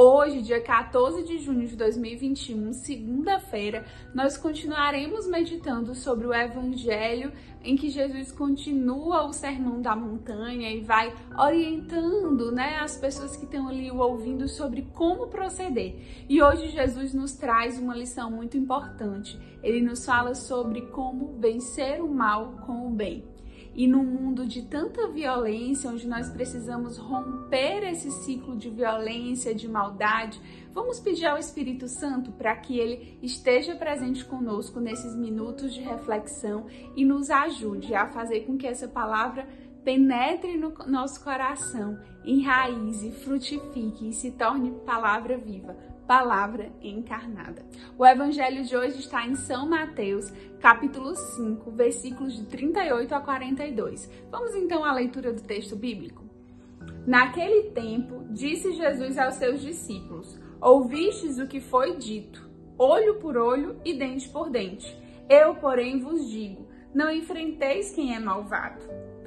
Hoje, dia 14 de junho de 2021, segunda-feira, nós continuaremos meditando sobre o Evangelho em que Jesus continua o sermão da montanha e vai orientando né, as pessoas que estão ali o ouvindo sobre como proceder. E hoje Jesus nos traz uma lição muito importante. Ele nos fala sobre como vencer o mal com o bem. E num mundo de tanta violência, onde nós precisamos romper esse ciclo de violência, de maldade, vamos pedir ao Espírito Santo para que ele esteja presente conosco nesses minutos de reflexão e nos ajude a fazer com que essa palavra penetre no nosso coração, enraize, frutifique e se torne palavra viva palavra encarnada. O evangelho de hoje está em São Mateus, capítulo 5, versículos de 38 a 42. Vamos então à leitura do texto bíblico? Naquele tempo, disse Jesus aos seus discípulos: Ouvistes o que foi dito, olho por olho e dente por dente. Eu, porém, vos digo: não enfrenteis quem é malvado.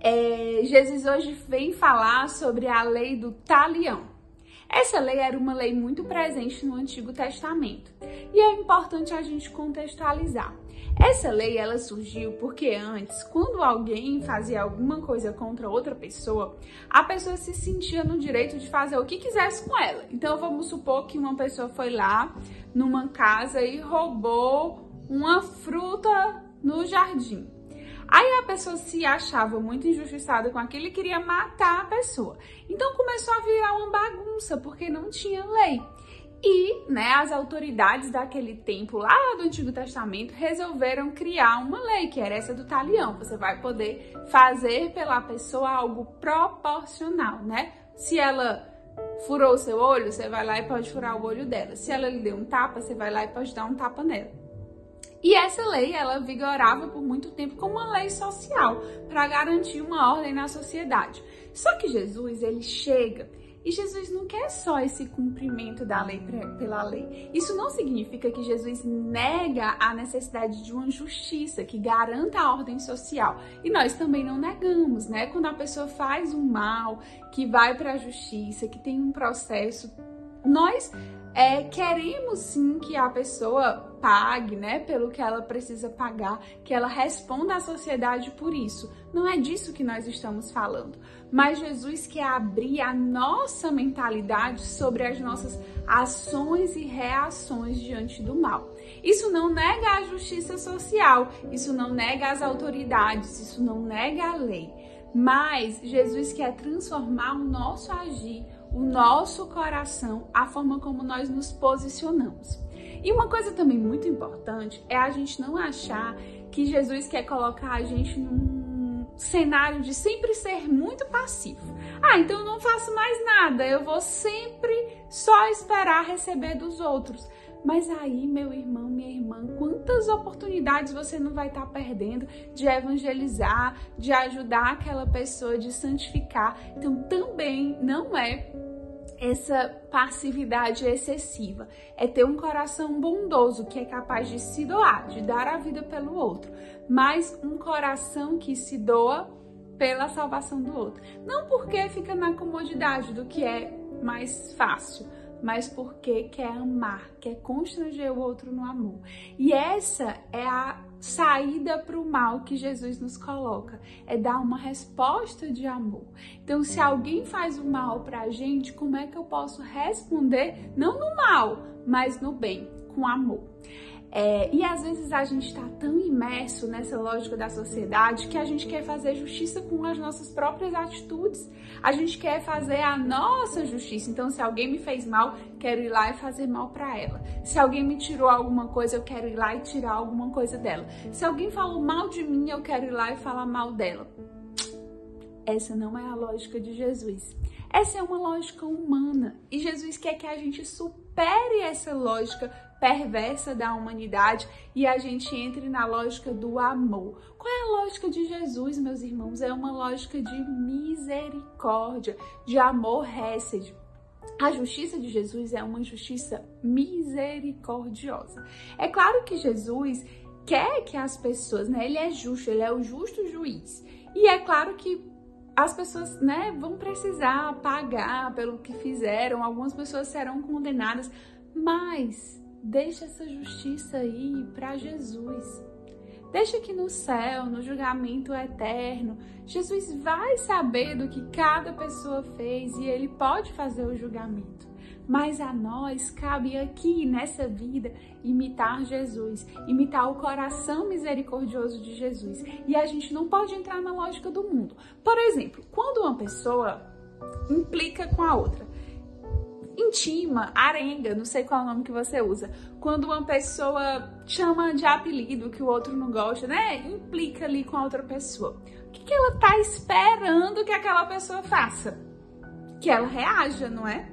É, Jesus hoje vem falar sobre a lei do talião. Essa lei era uma lei muito presente no Antigo Testamento e é importante a gente contextualizar. Essa lei ela surgiu porque antes, quando alguém fazia alguma coisa contra outra pessoa, a pessoa se sentia no direito de fazer o que quisesse com ela. Então vamos supor que uma pessoa foi lá numa casa e roubou uma fruta no jardim. Aí a pessoa se achava muito injustiçada com aquilo e queria matar a pessoa. Então começou a virar uma bagunça, porque não tinha lei. E né, as autoridades daquele tempo, lá do Antigo Testamento, resolveram criar uma lei, que era essa do talião. Você vai poder fazer pela pessoa algo proporcional, né? Se ela furou o seu olho, você vai lá e pode furar o olho dela. Se ela lhe deu um tapa, você vai lá e pode dar um tapa nela. E essa lei, ela vigorava por muito tempo como uma lei social para garantir uma ordem na sociedade. Só que Jesus, ele chega e Jesus não quer só esse cumprimento da lei pela lei. Isso não significa que Jesus nega a necessidade de uma justiça que garanta a ordem social. E nós também não negamos, né? Quando a pessoa faz um mal, que vai para a justiça, que tem um processo, nós é, queremos sim que a pessoa pague, né, pelo que ela precisa pagar, que ela responda à sociedade por isso. Não é disso que nós estamos falando. Mas Jesus quer abrir a nossa mentalidade sobre as nossas ações e reações diante do mal. Isso não nega a justiça social, isso não nega as autoridades, isso não nega a lei. Mas Jesus quer transformar o nosso agir o nosso coração, a forma como nós nos posicionamos. E uma coisa também muito importante é a gente não achar que Jesus quer colocar a gente num cenário de sempre ser muito passivo. Ah, então eu não faço mais nada, eu vou sempre só esperar receber dos outros. Mas aí, meu irmão, minha irmã, quantas oportunidades você não vai estar tá perdendo de evangelizar, de ajudar aquela pessoa, de santificar. Então, também não é essa passividade excessiva. É ter um coração bondoso que é capaz de se doar, de dar a vida pelo outro, mas um coração que se doa pela salvação do outro. Não porque fica na comodidade do que é mais fácil, mas porque quer amar, quer constranger o outro no amor. E essa é a saída para o mal que Jesus nos coloca, é dar uma resposta de amor. Então, se alguém faz o mal para a gente, como é que eu posso responder, não no mal, mas no bem, com amor? É, e às vezes a gente está tão imerso nessa lógica da sociedade que a gente quer fazer justiça com as nossas próprias atitudes. A gente quer fazer a nossa justiça. Então, se alguém me fez mal, quero ir lá e fazer mal para ela. Se alguém me tirou alguma coisa, eu quero ir lá e tirar alguma coisa dela. Se alguém falou mal de mim, eu quero ir lá e falar mal dela. Essa não é a lógica de Jesus. Essa é uma lógica humana e Jesus quer que a gente supere essa lógica perversa da humanidade e a gente entre na lógica do amor. Qual é a lógica de Jesus, meus irmãos? É uma lógica de misericórdia, de amor récede. A justiça de Jesus é uma justiça misericordiosa. É claro que Jesus quer que as pessoas, né? Ele é justo, ele é o justo juiz. E é claro que as pessoas, né, vão precisar pagar pelo que fizeram, algumas pessoas serão condenadas, mas Deixa essa justiça aí para Jesus. Deixa que no céu, no julgamento eterno, Jesus vai saber do que cada pessoa fez e ele pode fazer o julgamento. Mas a nós cabe aqui nessa vida imitar Jesus, imitar o coração misericordioso de Jesus. E a gente não pode entrar na lógica do mundo. Por exemplo, quando uma pessoa implica com a outra, intima, arenga, não sei qual é o nome que você usa. Quando uma pessoa chama de apelido que o outro não gosta, né? Implica ali com a outra pessoa. O que, que ela tá esperando que aquela pessoa faça? Que ela reaja, não é?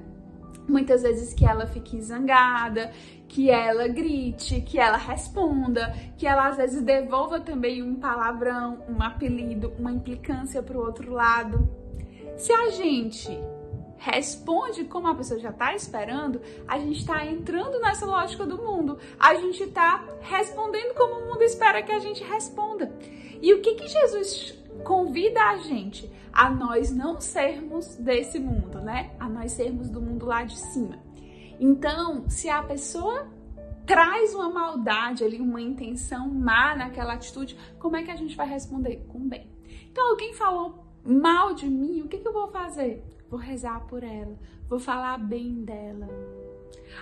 Muitas vezes que ela fique zangada, que ela grite, que ela responda, que ela às vezes devolva também um palavrão, um apelido, uma implicância para o outro lado. Se a gente responde como a pessoa já está esperando, a gente está entrando nessa lógica do mundo. A gente está respondendo como o mundo espera que a gente responda. E o que, que Jesus convida a gente? A nós não sermos desse mundo, né? A nós sermos do mundo lá de cima. Então, se a pessoa traz uma maldade ali, uma intenção má naquela atitude, como é que a gente vai responder? Com bem. Então, alguém falou mal de mim, o que, que eu vou fazer? Vou rezar por ela, vou falar bem dela.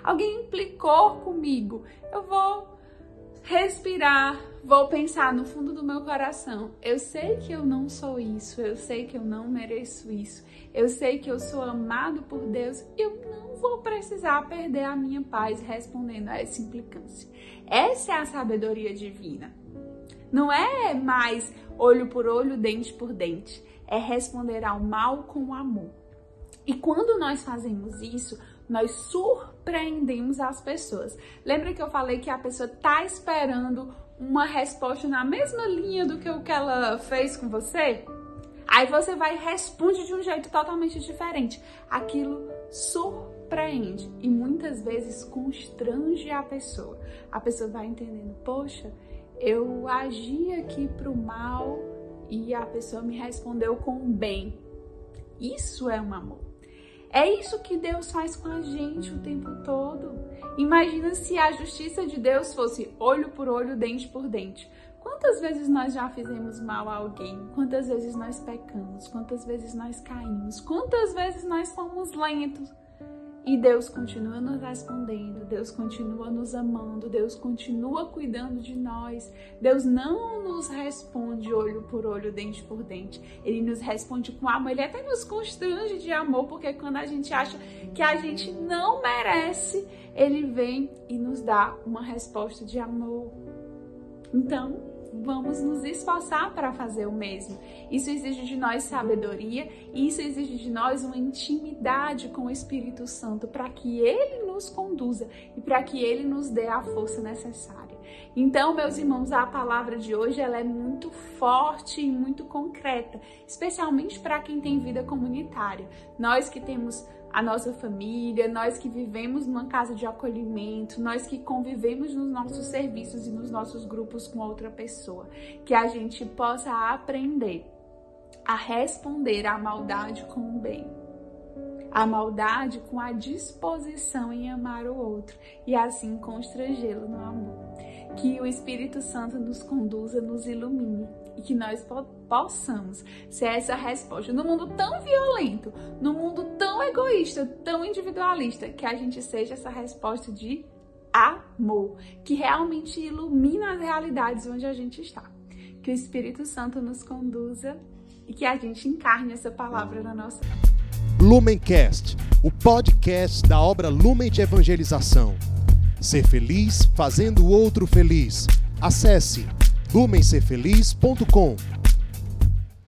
Alguém implicou comigo, eu vou respirar, vou pensar no fundo do meu coração. Eu sei que eu não sou isso, eu sei que eu não mereço isso, eu sei que eu sou amado por Deus, eu não vou precisar perder a minha paz respondendo a essa implicância. Essa é a sabedoria divina. Não é mais olho por olho, dente por dente. É responder ao mal com amor. E quando nós fazemos isso, nós surpreendemos as pessoas. Lembra que eu falei que a pessoa tá esperando uma resposta na mesma linha do que o que ela fez com você? Aí você vai e responde de um jeito totalmente diferente. Aquilo surpreende e muitas vezes constrange a pessoa. A pessoa vai entendendo, poxa, eu agi aqui pro mal e a pessoa me respondeu com bem. Isso é um amor. É isso que Deus faz com a gente o tempo todo. Imagina se a justiça de Deus fosse olho por olho, dente por dente. Quantas vezes nós já fizemos mal a alguém? Quantas vezes nós pecamos? Quantas vezes nós caímos? Quantas vezes nós fomos lentos? E Deus continua nos respondendo, Deus continua nos amando, Deus continua cuidando de nós. Deus não nos responde olho por olho, dente por dente. Ele nos responde com amor. Ele até nos constrange de amor, porque quando a gente acha que a gente não merece, ele vem e nos dá uma resposta de amor. Então, vamos nos esforçar para fazer o mesmo. Isso exige de nós sabedoria e isso exige de nós uma intimidade com o Espírito Santo para que ele nos conduza e para que ele nos dê a força necessária. Então, meus irmãos, a palavra de hoje ela é muito forte e muito concreta, especialmente para quem tem vida comunitária. Nós que temos a nossa família, nós que vivemos numa casa de acolhimento, nós que convivemos nos nossos serviços e nos nossos grupos com outra pessoa, que a gente possa aprender a responder à maldade com o bem. A maldade com a disposição em amar o outro e assim constrangê-lo no amor. Que o Espírito Santo nos conduza, nos ilumine e que nós possamos ser essa resposta no mundo tão violento, no mundo tão egoísta, tão individualista, que a gente seja essa resposta de amor, que realmente ilumina as realidades onde a gente está. Que o Espírito Santo nos conduza e que a gente encarne essa palavra na nossa vida. Lumencast, o podcast da obra Lumen de Evangelização. Ser feliz fazendo o outro feliz. Acesse lumencerfeliz.com.